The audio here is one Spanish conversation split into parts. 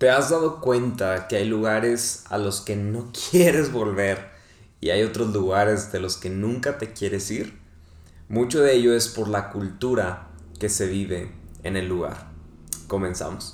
¿Te has dado cuenta que hay lugares a los que no quieres volver y hay otros lugares de los que nunca te quieres ir? Mucho de ello es por la cultura que se vive en el lugar. Comenzamos.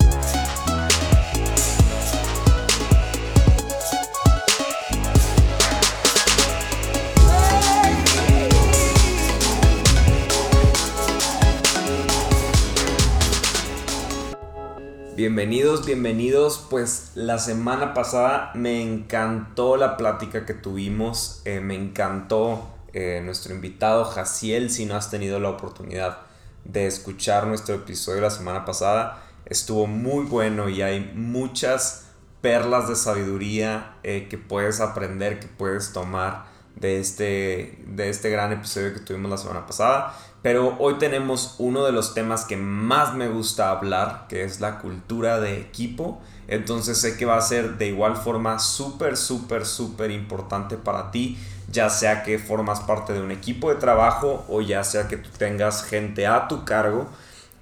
Bienvenidos, bienvenidos. Pues la semana pasada me encantó la plática que tuvimos, eh, me encantó eh, nuestro invitado Jaciel. Si no has tenido la oportunidad de escuchar nuestro episodio la semana pasada, estuvo muy bueno y hay muchas perlas de sabiduría eh, que puedes aprender, que puedes tomar de este, de este gran episodio que tuvimos la semana pasada. Pero hoy tenemos uno de los temas que más me gusta hablar, que es la cultura de equipo. Entonces sé que va a ser de igual forma súper, súper, súper importante para ti, ya sea que formas parte de un equipo de trabajo o ya sea que tú tengas gente a tu cargo.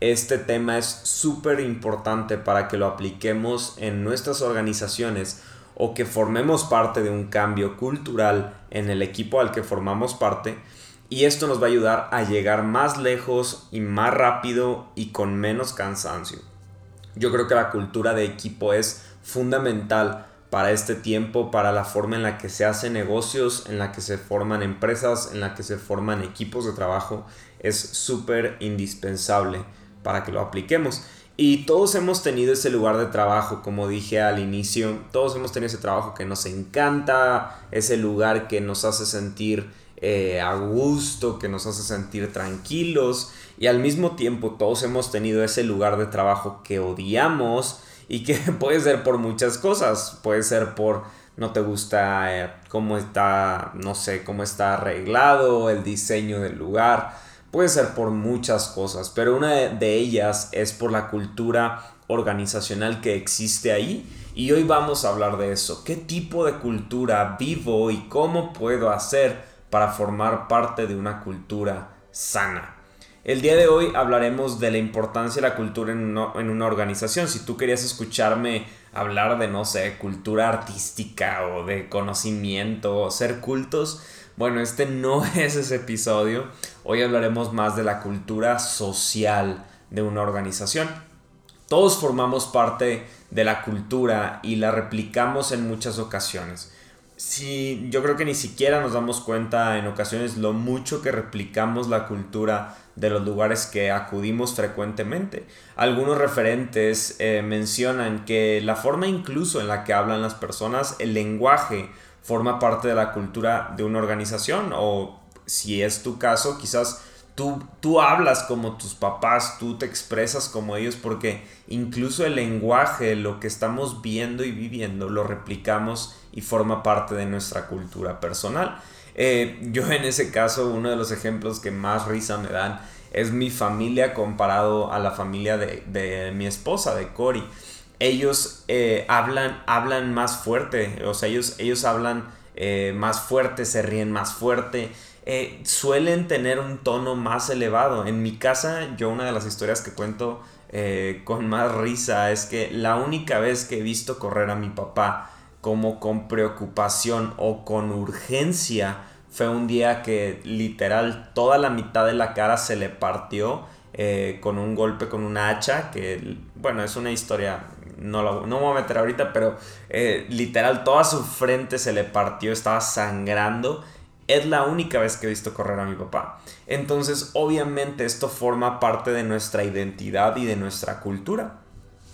Este tema es súper importante para que lo apliquemos en nuestras organizaciones o que formemos parte de un cambio cultural en el equipo al que formamos parte. Y esto nos va a ayudar a llegar más lejos y más rápido y con menos cansancio. Yo creo que la cultura de equipo es fundamental para este tiempo, para la forma en la que se hacen negocios, en la que se forman empresas, en la que se forman equipos de trabajo. Es súper indispensable para que lo apliquemos. Y todos hemos tenido ese lugar de trabajo, como dije al inicio, todos hemos tenido ese trabajo que nos encanta, ese lugar que nos hace sentir eh, a gusto, que nos hace sentir tranquilos y al mismo tiempo todos hemos tenido ese lugar de trabajo que odiamos y que puede ser por muchas cosas, puede ser por no te gusta eh, cómo está, no sé, cómo está arreglado, el diseño del lugar Puede ser por muchas cosas, pero una de ellas es por la cultura organizacional que existe ahí. Y hoy vamos a hablar de eso. ¿Qué tipo de cultura vivo y cómo puedo hacer para formar parte de una cultura sana? El día de hoy hablaremos de la importancia de la cultura en una, en una, organización. Si tú querías escucharme hablar de, no sé, cultura artística o de conocimiento o ser cultos, bueno, este no es ese episodio. Hoy hablaremos más de la cultura social de una organización. Todos formamos parte de la cultura y la replicamos en muchas ocasiones. Si yo creo que ni siquiera nos damos cuenta en ocasiones lo mucho que replicamos la cultura de los lugares que acudimos frecuentemente. Algunos referentes eh, mencionan que la forma incluso en la que hablan las personas, el lenguaje, forma parte de la cultura de una organización o si es tu caso, quizás tú, tú hablas como tus papás, tú te expresas como ellos porque incluso el lenguaje, lo que estamos viendo y viviendo, lo replicamos y forma parte de nuestra cultura personal. Eh, yo en ese caso, uno de los ejemplos que más risa me dan es mi familia comparado a la familia de, de mi esposa, de Cory ellos eh, hablan, hablan más fuerte, o sea, ellos, ellos hablan eh, más fuerte, se ríen más fuerte, eh, suelen tener un tono más elevado. En mi casa, yo una de las historias que cuento con más risa es que la única vez que he visto correr a mi papá como con preocupación o con urgencia fue un día que literal toda la mitad de la cara se le partió con un golpe con una hacha, que bueno, es una historia no, lo, no me voy a meter ahorita, pero eh, literal toda su frente se le partió, estaba sangrando. Es la única vez que he visto correr a mi papá. Entonces, obviamente esto forma parte de nuestra identidad y de nuestra cultura.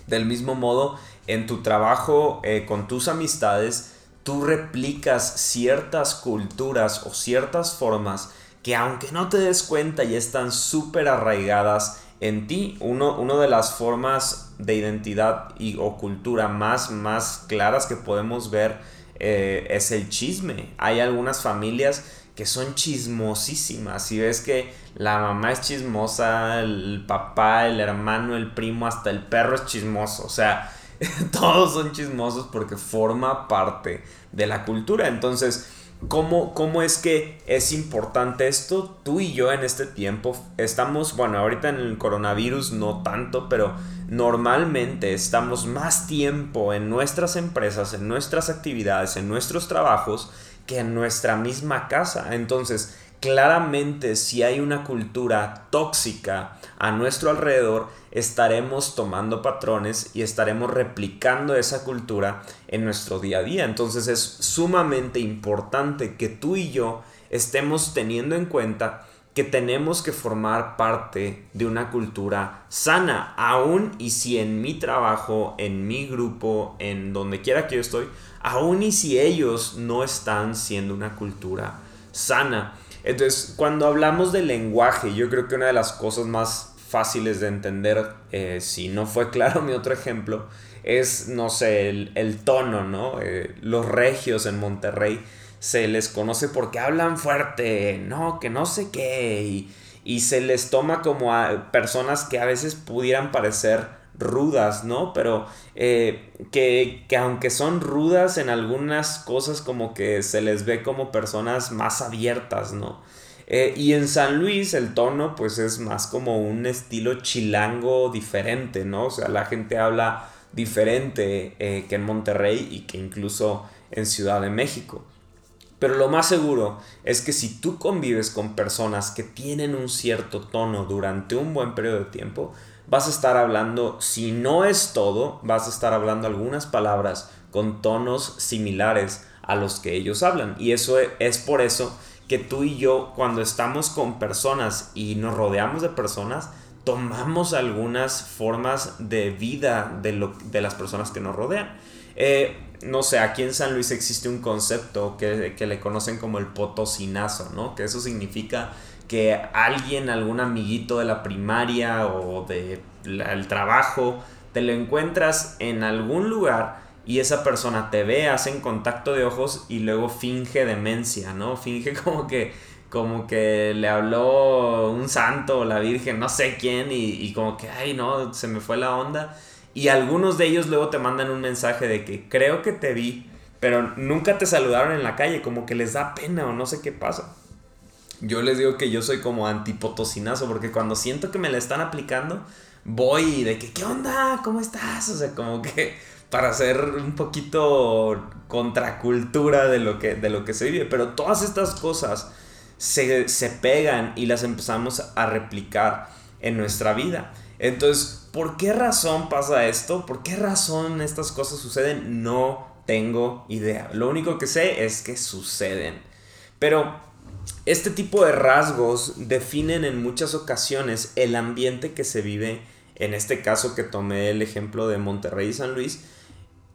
Del mismo modo, en tu trabajo, eh, con tus amistades, tú replicas ciertas culturas o ciertas formas que aunque no te des cuenta ya están súper arraigadas en ti. Uno, una de las formas de identidad y, o cultura más, más claras que podemos ver eh, es el chisme. Hay algunas familias que son chismosísimas. Si ves que la mamá es chismosa, el papá, el hermano, el primo, hasta el perro es chismoso. O sea, todos son chismosos porque forma parte de la cultura. Entonces, ¿Cómo, ¿Cómo es que es importante esto? Tú y yo en este tiempo estamos, bueno, ahorita en el coronavirus no tanto, pero normalmente estamos más tiempo en nuestras empresas, en nuestras actividades, en nuestros trabajos, que en nuestra misma casa. Entonces, claramente si hay una cultura tóxica a nuestro alrededor, estaremos tomando patrones y estaremos replicando esa cultura en nuestro día a día. Entonces es sumamente importante que tú y yo estemos teniendo en cuenta que tenemos que formar parte de una cultura sana, aún y si en mi trabajo, en mi grupo, en donde quiera que yo estoy, aún y si ellos no están siendo una cultura sana. Entonces, cuando hablamos de lenguaje, yo creo que una de las cosas más fáciles de entender, eh, si no fue claro mi otro ejemplo, es, no sé, el, tono, ¿no? Eh, los regios en Monterrey se les conoce porque hablan fuerte, ¿no? Que no sé qué, y, y se les toma como a personas que a veces pudieran parecer rudas, ¿no? Pero eh, que, aunque son rudas en algunas cosas como que se les ve como personas más abiertas, ¿no? Eh, y en San Luis el tono pues es más como un estilo chilango diferente, ¿no? O sea, la gente habla diferente eh, que en Monterrey y que incluso en Ciudad de México. Pero lo más seguro es que si tú convives con personas que tienen un cierto tono durante un buen periodo de tiempo, vas a estar hablando, si no es todo, vas a estar hablando algunas palabras con tonos similares a los que ellos hablan. Y eso es por eso que tú y yo, cuando estamos con personas y nos rodeamos de personas, tomamos algunas formas de vida de, lo, de las personas que nos rodean. Eh, no sé, aquí en San Luis existe un concepto que, que le conocen como el potosinazo, ¿no? Que eso significa que alguien, algún amiguito de la primaria o del trabajo, te lo encuentras en algún lugar y esa persona te ve, hacen contacto de ojos y luego finge demencia, ¿no? Finge como que, como que le habló un santo o la virgen, no sé quién, y, y como que, ay, no, se me fue la onda. Y algunos de ellos luego te mandan un mensaje de que creo que te vi, pero nunca te saludaron en la calle, como que les da pena o no sé qué pasa. Yo les digo que yo soy como antipotosinazo porque cuando siento que me la están aplicando, voy de que, ¿qué onda? ¿Cómo estás? O sea, como que para hacer un poquito contracultura de lo que, de lo que se vive. Pero todas estas cosas se, se pegan y las empezamos a replicar en nuestra vida. Entonces, ¿por qué razón pasa esto? ¿Por qué razón estas cosas suceden? No tengo idea. Lo único que sé es que suceden. Pero este tipo de rasgos definen en muchas ocasiones el ambiente que se vive, en este caso que tomé el ejemplo de Monterrey y San Luis,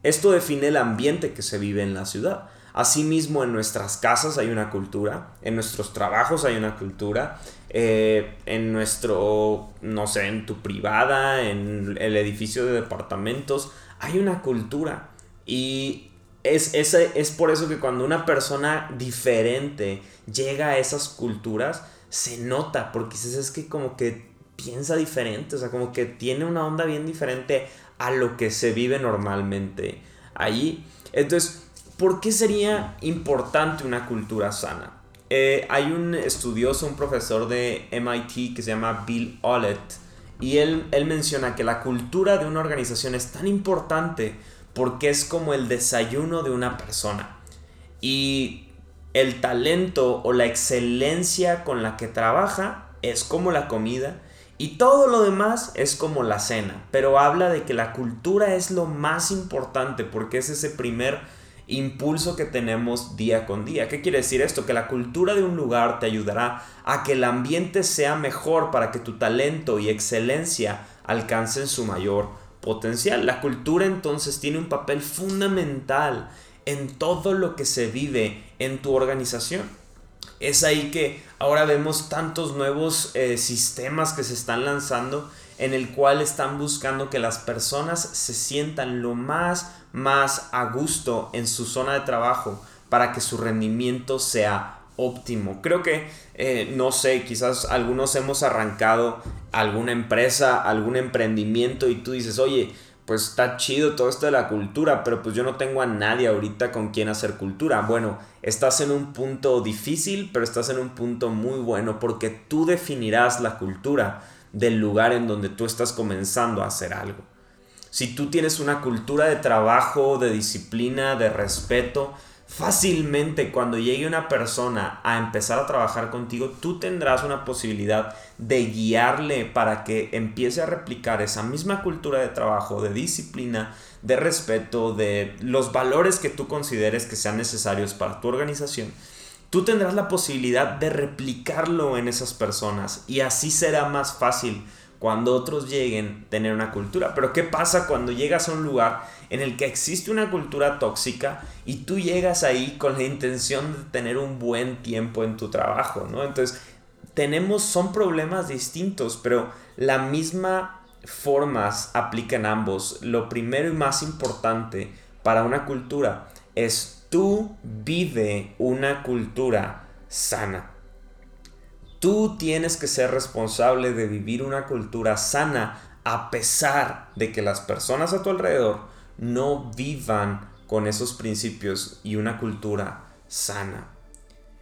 esto define el ambiente que se vive en la ciudad. Asimismo, en nuestras casas hay una cultura, en nuestros trabajos hay una cultura, eh, en nuestro, no sé, en tu privada, en el edificio de departamentos, hay una cultura. Y es, es, por eso que cuando una persona diferente llega a esas culturas, se nota, porque es que como que piensa diferente, o sea, como que tiene una onda bien diferente a lo que se vive normalmente allí. Entonces, ¿por qué sería importante una cultura sana? Eh, hay un estudioso, un profesor de MIT que se llama Bill Ollett, y él, él menciona que la cultura de una organización es tan importante porque es como el desayuno de una persona. Y el talento o la excelencia con la que trabaja es como la comida y todo lo demás es como la cena. Pero habla de que la cultura es lo más importante porque es ese primer impulso que tenemos día con día. ¿Qué quiere decir esto? Que la cultura de un lugar te ayudará a que el ambiente sea mejor para que tu talento y excelencia alcancen su mayor potencial. La cultura entonces tiene un papel fundamental en todo lo que se vive en tu organización. Es ahí que ahora vemos tantos nuevos eh, sistemas que se están lanzando en el cual están buscando que las personas se sientan lo más, más a gusto en su zona de trabajo para que su rendimiento sea óptimo. Creo que, eh, no sé, quizás algunos hemos arrancado alguna empresa, algún emprendimiento y tú dices, oye, pues está chido todo esto de la cultura, pero pues yo no tengo a nadie ahorita con quien hacer cultura. Bueno, estás en un punto difícil, pero estás en un punto muy bueno porque tú definirás la cultura del lugar en donde tú estás comenzando a hacer algo. Si tú tienes una cultura de trabajo, de disciplina, de respeto, fácilmente cuando llegue una persona a empezar a trabajar contigo, tú tendrás una posibilidad de guiarle para que empiece a replicar esa misma cultura de trabajo, de disciplina, de respeto, de los valores que tú consideres que sean necesarios para tu organización. Tú tendrás la posibilidad de replicarlo en esas personas y así será más fácil cuando otros lleguen tener una cultura. Pero ¿qué pasa cuando llegas a un lugar en el que existe una cultura tóxica y tú llegas ahí con la intención de tener un buen tiempo en tu trabajo, ¿no? Entonces, tenemos, son problemas distintos, pero la misma formas aplican ambos. Lo primero y más importante para una cultura es tú vive una cultura sana. Tú tienes que ser responsable de vivir una cultura sana a pesar de que las personas a tu alrededor no vivan con esos principios y una cultura sana.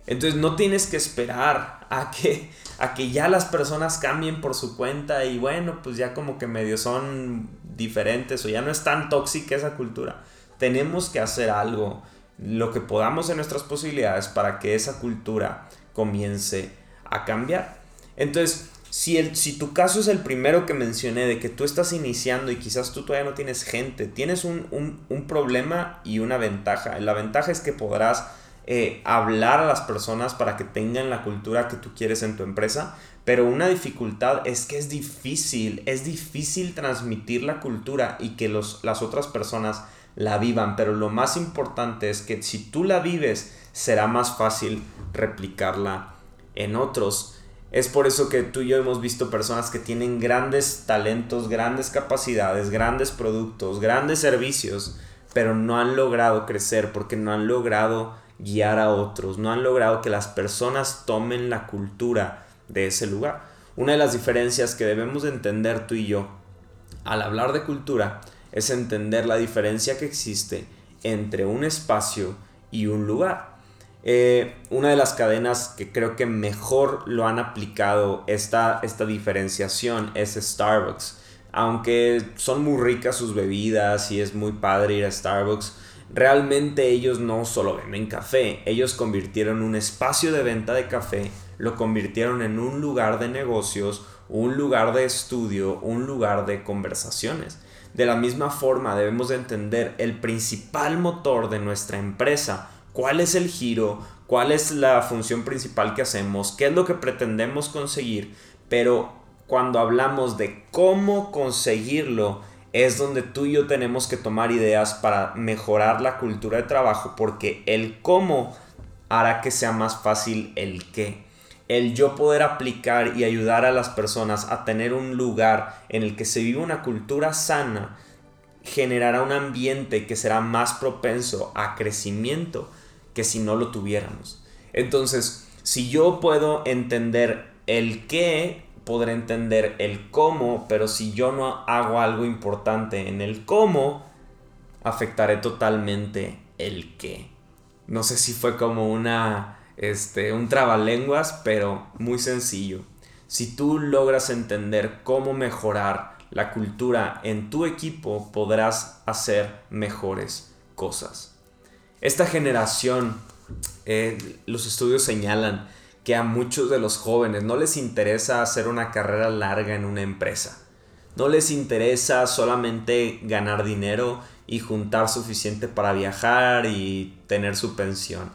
Entonces no tienes que esperar a que, a que ya las personas cambien por su cuenta y bueno, pues ya como que medio son diferentes o ya no es tan tóxica esa cultura. Tenemos que hacer algo, lo que podamos en nuestras posibilidades para que esa cultura comience a cambiar. Entonces, si, el, si tu caso es el primero que mencioné, de que tú estás iniciando y quizás tú todavía no tienes gente, tienes un, problema y una ventaja. La ventaja es que podrás eh, hablar a las personas para que tengan la cultura que tú quieres en tu empresa, pero una dificultad es que es difícil, es difícil transmitir la cultura y que los, las otras personas la vivan, pero lo más importante es que si tú la vives, será más fácil replicarla en otros. Es por eso que tú y yo hemos visto personas que tienen grandes talentos, grandes capacidades, grandes productos, grandes servicios, pero no han logrado crecer porque no han logrado guiar a otros, no han logrado que las personas tomen la cultura de ese lugar. Una de las diferencias que debemos entender tú y yo al hablar de cultura es entender la diferencia que existe entre un espacio y un lugar. Eh, una de las cadenas que creo que mejor lo han aplicado esta, esta diferenciación es Starbucks. Aunque son muy ricas sus bebidas y es muy padre ir a Starbucks, realmente ellos no solo venden café, ellos convirtieron un espacio de venta de café, lo convirtieron en un lugar de negocios, un lugar de estudio, un lugar de conversaciones. De la misma forma debemos de entender el principal motor de nuestra empresa cuál es el giro, cuál es la función principal que hacemos, qué es lo que pretendemos conseguir, pero cuando hablamos de cómo conseguirlo, es donde tú y yo tenemos que tomar ideas para mejorar la cultura de trabajo, porque el cómo hará que sea más fácil el qué. El yo poder aplicar y ayudar a las personas a tener un lugar en el que se vive una cultura sana generará un ambiente que será más propenso a crecimiento que si no lo tuviéramos. Entonces, si yo puedo entender el qué, podré entender el cómo, pero si yo no hago algo importante en el cómo, afectaré totalmente el qué. No sé si fue como una, este, un trabalenguas, pero muy sencillo. Si tú logras entender cómo mejorar la cultura en tu equipo, podrás hacer mejores cosas. Esta generación, eh, los estudios señalan que a muchos de los jóvenes no les interesa hacer una carrera larga en una empresa. No les interesa solamente ganar dinero y juntar suficiente para viajar y tener su pensión.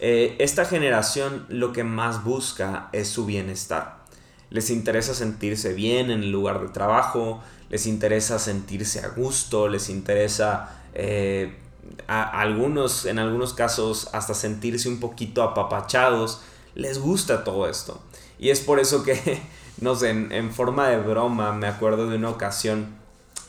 Eh, esta generación lo que más busca es su bienestar. Les interesa sentirse bien en el lugar de trabajo, les interesa sentirse a gusto, les interesa eh, algunos, en algunos casos, hasta sentirse un poquito apapachados, les gusta todo esto. Y es por eso que, no sé, en, forma de broma, me acuerdo de una ocasión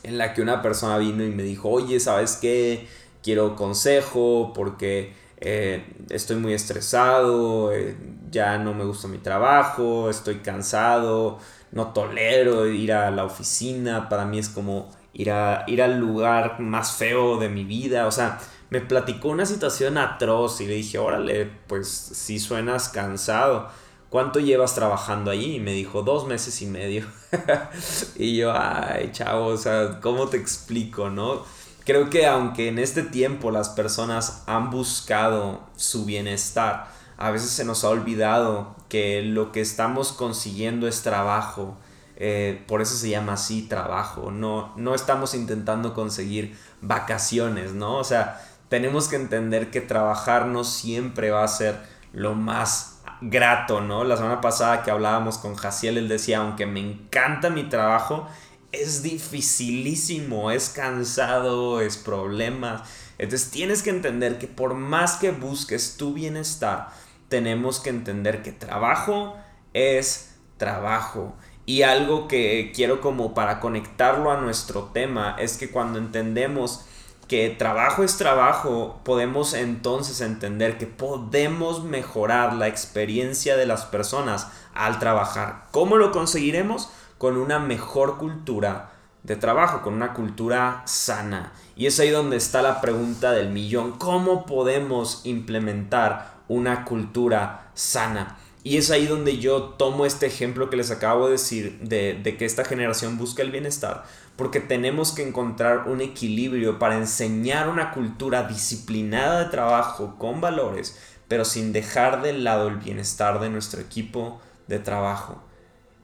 en la que una persona vino y me dijo, oye, ¿sabes qué? Quiero consejo porque eh, estoy muy estresado, eh, ya no me gusta mi trabajo, estoy cansado, no tolero ir a la oficina, para mí es como ir, a, ir al lugar más feo de mi vida. O sea, me platicó una situación atroz y le dije, órale, pues si suenas cansado. ¿Cuánto llevas trabajando allí? Y me dijo, dos meses y medio. y yo, ay, chavo, o sea, ¿cómo te explico, no? Creo que aunque en este tiempo las personas han buscado su bienestar, a veces se nos ha olvidado que lo que estamos consiguiendo es trabajo. Eh, por eso se llama así trabajo. No, no estamos intentando conseguir vacaciones, ¿no? O sea, tenemos que entender que trabajar no siempre va a ser lo más grato, ¿no? La semana pasada que hablábamos con Jaciel, él decía, aunque me encanta mi trabajo, es dificilísimo, es cansado, es problemas. Entonces tienes que entender que por más que busques tu bienestar, tenemos que entender que trabajo es trabajo. Y algo que quiero como para conectarlo a nuestro tema es que cuando entendemos que trabajo es trabajo, podemos entonces entender que podemos mejorar la experiencia de las personas al trabajar. ¿Cómo lo conseguiremos? Con una mejor cultura de trabajo, con una cultura sana. Y es ahí donde está la pregunta del millón. ¿Cómo podemos implementar una cultura sana? Y es ahí donde yo tomo este ejemplo que les acabo de decir de, de que esta generación busca el bienestar porque tenemos que encontrar un equilibrio para enseñar una cultura disciplinada de trabajo con valores, pero sin dejar de lado el bienestar de nuestro equipo de trabajo.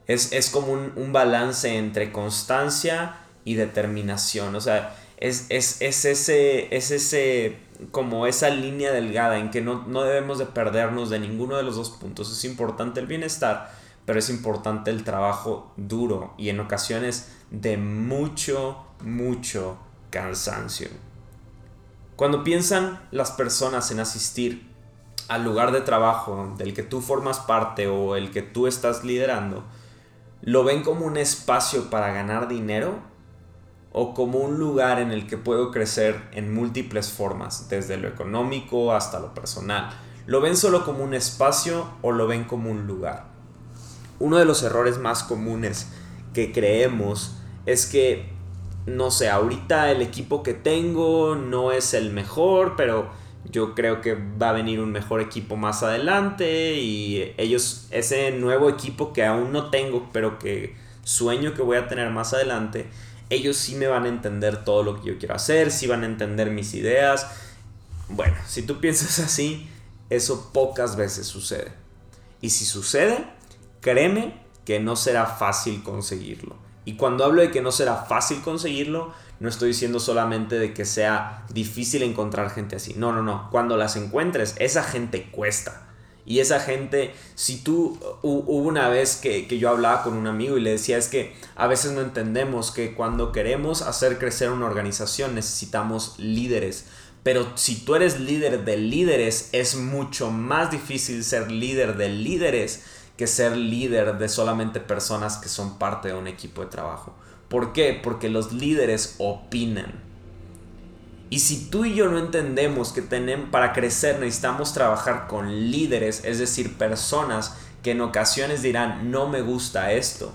Es, como un, balance entre constancia y determinación. O sea, es, ese, es ese, como esa línea delgada en que no, no debemos de perdernos de ninguno de los dos puntos. Es importante el bienestar, pero es importante el trabajo duro y en ocasiones de mucho, mucho cansancio. Cuando piensan las personas en asistir al lugar de trabajo del que tú formas parte o el que tú estás liderando, ¿lo ven como un espacio para ganar dinero o como un lugar en el que puedo crecer en múltiples formas, desde lo económico hasta lo personal? ¿Lo ven solo como un espacio o lo ven como un lugar? Uno de los errores más comunes que creemos es que, no sé, ahorita el equipo que tengo no es el mejor, pero yo creo que va a venir un mejor equipo más adelante y ellos, ese nuevo equipo que aún no tengo, pero que sueño que voy a tener más adelante, ellos sí me van a entender todo lo que yo quiero hacer, sí van a entender mis ideas. Bueno, si tú piensas así, eso pocas veces sucede. Y si sucede, créeme que no será fácil conseguirlo. Y cuando hablo de que no será fácil conseguirlo, no estoy diciendo solamente de que sea difícil encontrar gente así. No, no, no. Cuando las encuentres, esa gente cuesta. Y esa gente, si tú, hubo una vez que, que, yo hablaba con un amigo y le decía, es que a veces no entendemos que cuando queremos hacer crecer una organización necesitamos líderes. Pero si tú eres líder de líderes, es mucho más difícil ser líder de líderes que ser líder de solamente personas que son parte de un equipo de trabajo. ¿Por qué? Porque los líderes opinan. Y si tú y yo no entendemos que tenemos, para crecer necesitamos trabajar con líderes, es decir, personas que en ocasiones dirán, no me gusta esto,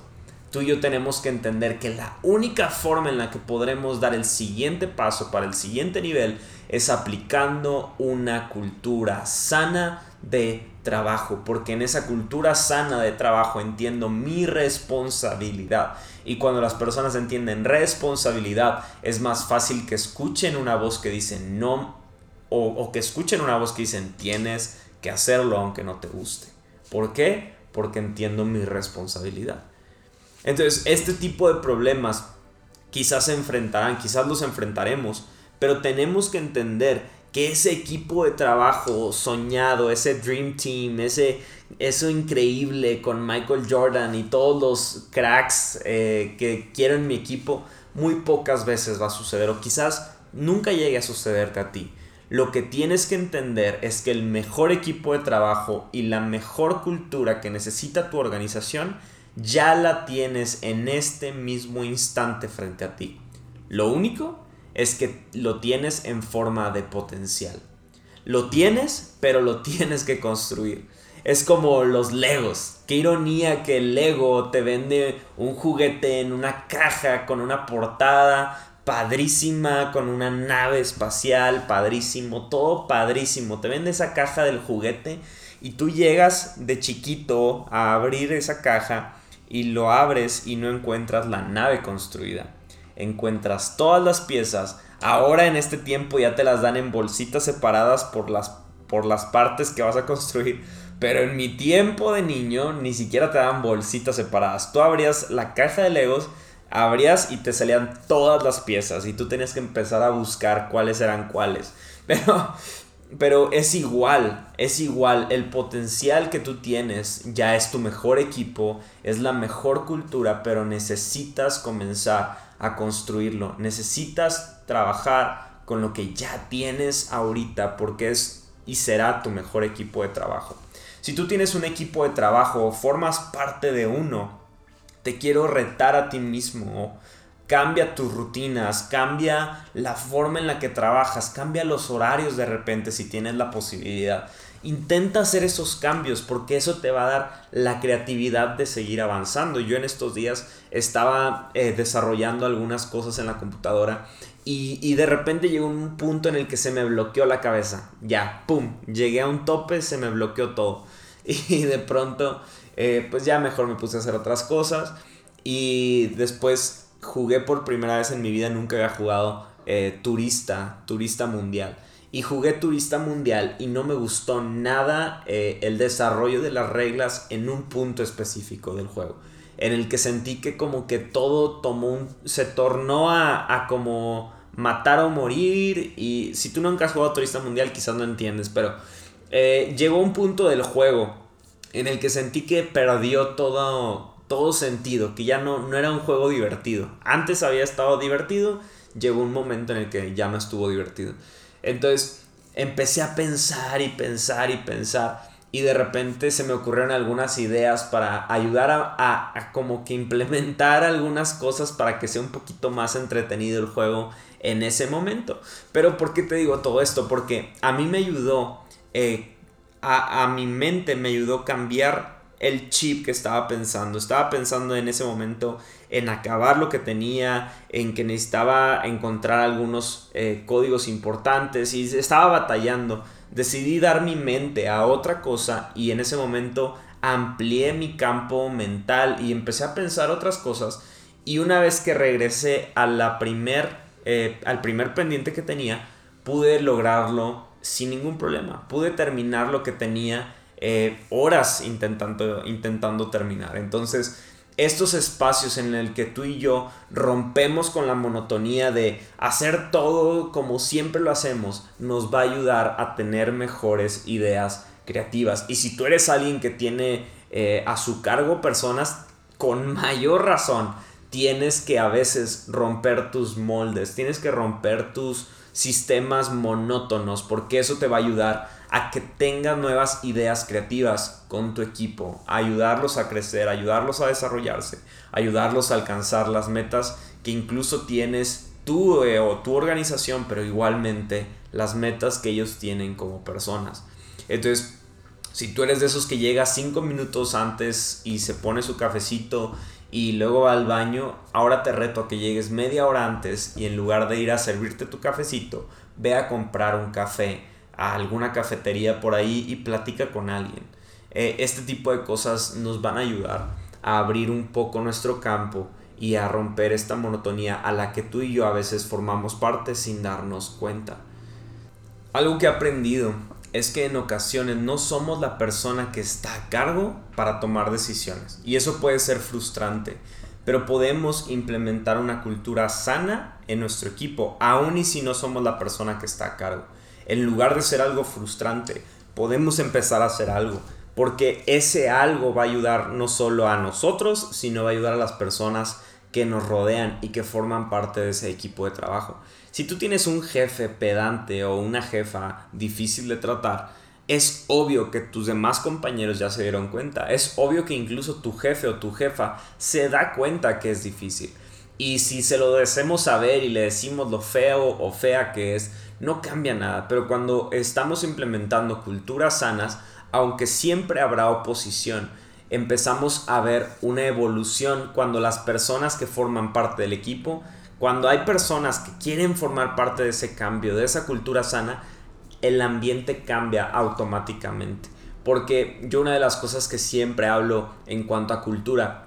tú y yo tenemos que entender que la única forma en la que podremos dar el siguiente paso para el siguiente nivel es aplicando una cultura sana de trabajo, porque en esa cultura sana de trabajo entiendo mi responsabilidad. Y cuando las personas entienden responsabilidad, es más fácil que escuchen una voz que dice no, o, o que escuchen una voz que dicen tienes que hacerlo aunque no te guste. ¿Por qué? Porque entiendo mi responsabilidad. Entonces, este tipo de problemas quizás se enfrentarán, quizás los enfrentaremos, pero tenemos que entender ese equipo de trabajo soñado, ese Dream Team, ese, eso increíble con Michael Jordan y todos los cracks eh, que quiero en mi equipo, muy pocas veces va a suceder o quizás nunca llegue a sucederte a ti. Lo que tienes que entender es que el mejor equipo de trabajo y la mejor cultura que necesita tu organización ya la tienes en este mismo instante frente a ti. Lo único es que lo tienes en forma de potencial. Lo tienes, pero lo tienes que construir. Es como los Legos. Qué ironía que el Lego te vende un juguete en una caja con una portada, padrísima, con una nave espacial, padrísimo, todo padrísimo. Te vende esa caja del juguete y tú llegas de chiquito a abrir esa caja y lo abres y no encuentras la nave construida. Encuentras todas las piezas. Ahora en este tiempo ya te las dan en bolsitas separadas por las, por las partes que vas a construir. Pero en mi tiempo de niño ni siquiera te daban bolsitas separadas. Tú abrías la caja de Legos abrías y te salían todas las piezas y tú tenías que empezar a buscar cuáles eran cuáles. Pero, pero es igual, es igual, el potencial que tú tienes ya es tu mejor equipo, es la mejor cultura, pero necesitas comenzar a construirlo, necesitas trabajar con lo que ya tienes ahorita porque es y será tu mejor equipo de trabajo. Si tú tienes un equipo de trabajo, formas parte de uno, te quiero retar a ti mismo. Cambia tus rutinas, cambia la forma en la que trabajas, cambia los horarios de repente si tienes la posibilidad. Intenta hacer esos cambios porque eso te va a dar la creatividad de seguir avanzando. Yo en estos días estaba eh, desarrollando algunas cosas en la computadora y, de repente llegó un punto en el que se me bloqueó la cabeza. Ya, ¡pum! Llegué a un tope, se me bloqueó todo. Y de pronto eh, pues ya mejor me puse a hacer otras cosas. Y después jugué por primera vez en mi vida, nunca había jugado eh, turista, turista mundial. Y jugué turista mundial y no me gustó nada eh, el desarrollo de las reglas en un punto específico del juego. En el que sentí que como que todo tomó un... se tornó a, a como matar o morir. Y si tú nunca has jugado turista mundial quizás no entiendes, pero llegó un punto del juego en el que sentí que perdió todo, todo sentido, que ya no, no era un juego divertido. Antes había estado divertido, llegó un momento en el que ya no estuvo divertido. Entonces empecé a pensar y pensar y pensar y de repente se me ocurrieron algunas ideas para ayudar a, a, como que implementar algunas cosas para que sea un poquito más entretenido el juego en ese momento. Pero ¿por qué te digo todo esto? Porque a mí me ayudó eh, a, mi mente me ayudó a cambiar el chip que estaba pensando. Estaba pensando en ese momento en acabar lo que tenía, en que necesitaba encontrar algunos eh, códigos importantes y estaba batallando. Decidí dar mi mente a otra cosa y en ese momento amplié mi campo mental y empecé a pensar otras cosas. Y una vez que regresé primer, eh, al primer pendiente que tenía, pude lograrlo sin ningún problema. Pude terminar lo que tenía eh, horas intentando, intentando terminar. Entonces, estos espacios en el que tú y yo rompemos con la monotonía de hacer todo como siempre lo hacemos, nos va a ayudar a tener mejores ideas creativas. Y si tú eres alguien que tiene eh, a su cargo personas, con mayor razón, tienes que a veces romper tus moldes, tienes que romper tus sistemas monótonos, porque eso te va a ayudar a que tengas nuevas ideas creativas con tu equipo, ayudarlos a crecer, ayudarlos a desarrollarse, ayudarlos a alcanzar las metas que incluso tienes tú eh, o tu organización, pero igualmente las metas que ellos tienen como personas. Entonces, si tú eres de esos que llega cinco minutos antes y se pone su cafecito y luego va al baño, ahora te reto a que llegues media hora antes y en lugar de ir a servirte tu cafecito, ve a comprar un café a alguna cafetería por ahí y platica con alguien. Eh, este tipo de cosas nos van a ayudar a abrir un poco nuestro campo y a romper esta monotonía a la que tú y yo a veces formamos parte sin darnos cuenta. Algo que he aprendido es que en ocasiones no somos la persona que está a cargo para tomar decisiones. Y eso puede ser frustrante. Pero podemos implementar una cultura sana en nuestro equipo, aun y si no somos la persona que está a cargo. En lugar de ser algo frustrante, podemos empezar a hacer algo. Porque ese algo va a ayudar no solo a nosotros, sino va a ayudar a las personas que nos rodean y que forman parte de ese equipo de trabajo. Si tú tienes un jefe pedante o una jefa difícil de tratar, es obvio que tus demás compañeros ya se dieron cuenta. Es obvio que incluso tu jefe o tu jefa se da cuenta que es difícil. Y si se lo decimos saber y le decimos lo feo o fea que es, no cambia nada. Pero cuando estamos implementando culturas sanas, aunque siempre habrá oposición, empezamos a ver una evolución cuando las personas que forman parte del equipo Cuando hay personas que quieren formar parte de ese cambio, de esa cultura sana, el ambiente cambia automáticamente. Porque yo una de las cosas que siempre hablo en cuanto a cultura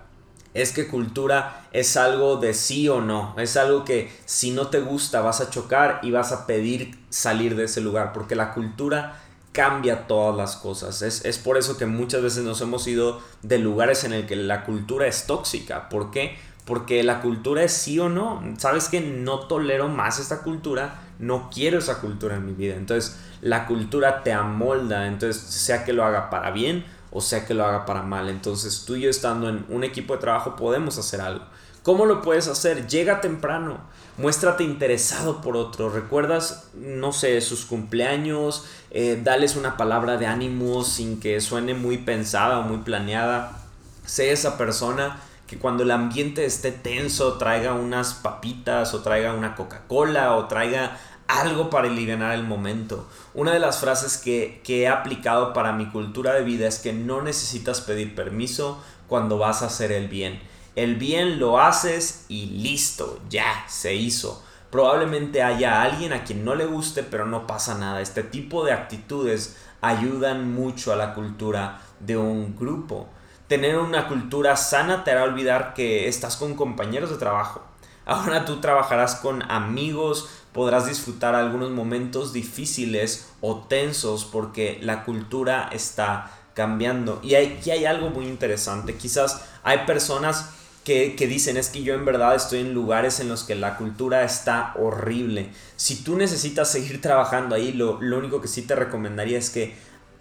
es que cultura es algo de sí o no, es algo que si no te gusta vas a chocar y vas a pedir salir de ese lugar, porque la cultura cambia todas las cosas. Es, por eso que muchas veces nos hemos ido de lugares en el que la cultura es tóxica. ¿Por qué? Porque la cultura es sí o no. Sabes que no tolero más esta cultura, no quiero esa cultura en mi vida. Entonces la cultura te amolda, entonces sea que lo haga para bien o sea que lo haga para mal. Entonces tú y yo estando en un equipo de trabajo podemos hacer algo. ¿Cómo lo puedes hacer? Llega temprano, muéstrate interesado por otro, recuerdas, no sé, sus cumpleaños, eh, dales una palabra de ánimo sin que suene muy pensada o muy planeada. Sé esa persona que cuando el ambiente esté tenso traiga unas papitas o traiga una Coca-Cola o traiga algo para aliviar el momento. Una de las frases que, que he aplicado para mi cultura de vida es que no necesitas pedir permiso cuando vas a hacer el bien el bien lo haces y listo, ya se hizo. Probablemente haya alguien a quien no le guste, pero no pasa nada. Este tipo de actitudes ayudan mucho a la cultura de un grupo. Tener una cultura sana te hará olvidar que estás con compañeros de trabajo. Ahora tú trabajarás con amigos, podrás disfrutar algunos momentos difíciles o tensos porque la cultura está cambiando. Y aquí hay algo muy interesante. Quizás hay personas que, dicen es que yo en verdad estoy en lugares en los que la cultura está horrible. Si tú necesitas seguir trabajando ahí, lo, lo único que sí te recomendaría es que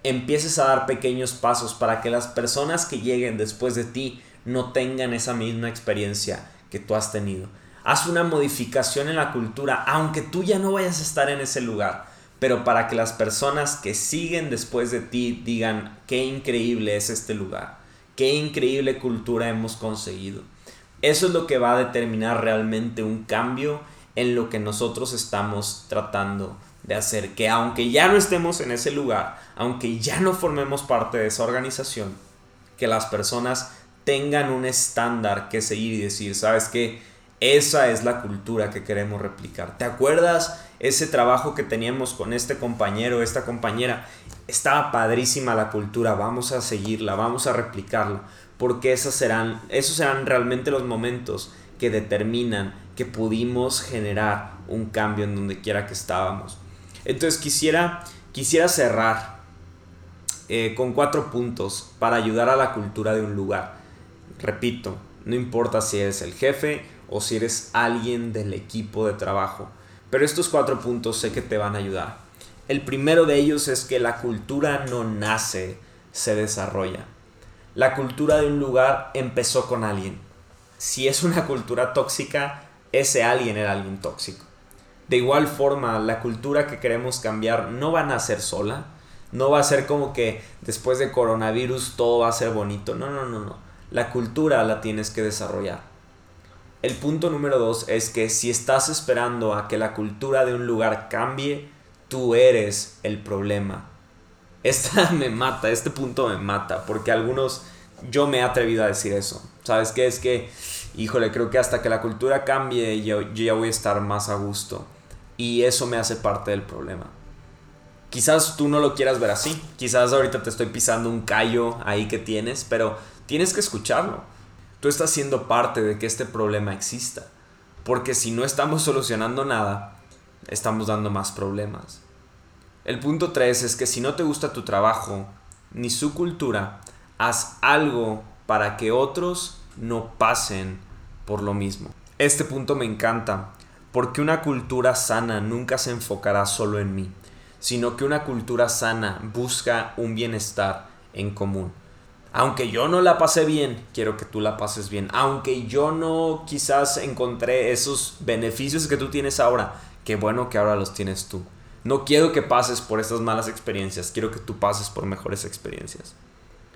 empieces a dar pequeños pasos para que las personas que lleguen después de ti no tengan esa misma experiencia que tú has tenido. Haz una modificación en la cultura, aunque tú ya no vayas a estar en ese lugar, pero para que las personas que siguen después de ti digan qué increíble es este lugar qué increíble cultura hemos conseguido. Eso es lo que va a determinar realmente un cambio en lo que nosotros estamos tratando de hacer. Que aunque ya no estemos en ese lugar, aunque ya no formemos parte de esa organización, que las personas tengan un estándar que seguir y decir, ¿sabes qué? Esa es la cultura que queremos replicar. ¿Te acuerdas ese trabajo que teníamos con este compañero, esta compañera? Estaba padrísima la cultura, vamos a seguirla, vamos a replicarla, porque esas serán, esos serán realmente los momentos que determinan que pudimos generar un cambio en donde quiera que estábamos. Entonces quisiera, quisiera cerrar eh, con cuatro puntos para ayudar a la cultura de un lugar. Repito, no importa si eres el jefe o si eres alguien del equipo de trabajo. Pero estos cuatro puntos sé que te van a ayudar. El primero de ellos es que la cultura no nace, se desarrolla. La cultura de un lugar empezó con alguien. Si es una cultura tóxica, ese alguien era alguien tóxico. De igual forma, la cultura que queremos cambiar no va a nacer sola. No va a ser como que después de coronavirus todo va a ser bonito. No, no, no, no. La cultura la tienes que desarrollar. El punto número dos es que si estás esperando a que la cultura de un lugar cambie, tú eres el problema. Esta me mata, este punto me mata, porque algunos, yo me he atrevido a decir eso. ¿Sabes qué? Es que, híjole, creo que hasta que la cultura cambie yo, yo ya voy a estar más a gusto. Y eso me hace parte del problema. Quizás tú no lo quieras ver así. Quizás ahorita te estoy pisando un callo ahí que tienes, pero tienes que escucharlo tú estás siendo parte de que este problema exista. Porque si no estamos solucionando nada, estamos dando más problemas. El punto 3 es que si no te gusta tu trabajo ni su cultura, haz algo para que otros no pasen por lo mismo. Este punto me encanta porque una cultura sana nunca se enfocará solo en mí, sino que una cultura sana busca un bienestar en común. Aunque yo no la pasé bien, quiero que tú la pases bien. Aunque yo no quizás encontré esos beneficios que tú tienes ahora, qué bueno que ahora los tienes tú. No quiero que pases por estas malas experiencias, quiero que tú pases por mejores experiencias.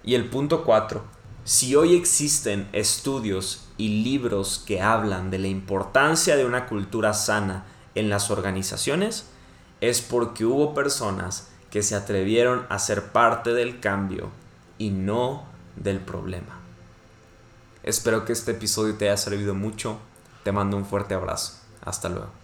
Y el punto 4. Si hoy existen estudios y libros que hablan de la importancia de una cultura sana en las organizaciones, es porque hubo personas que se atrevieron a ser parte del cambio y no del problema. Espero que este episodio te haya servido mucho. Te mando un fuerte abrazo. Hasta luego.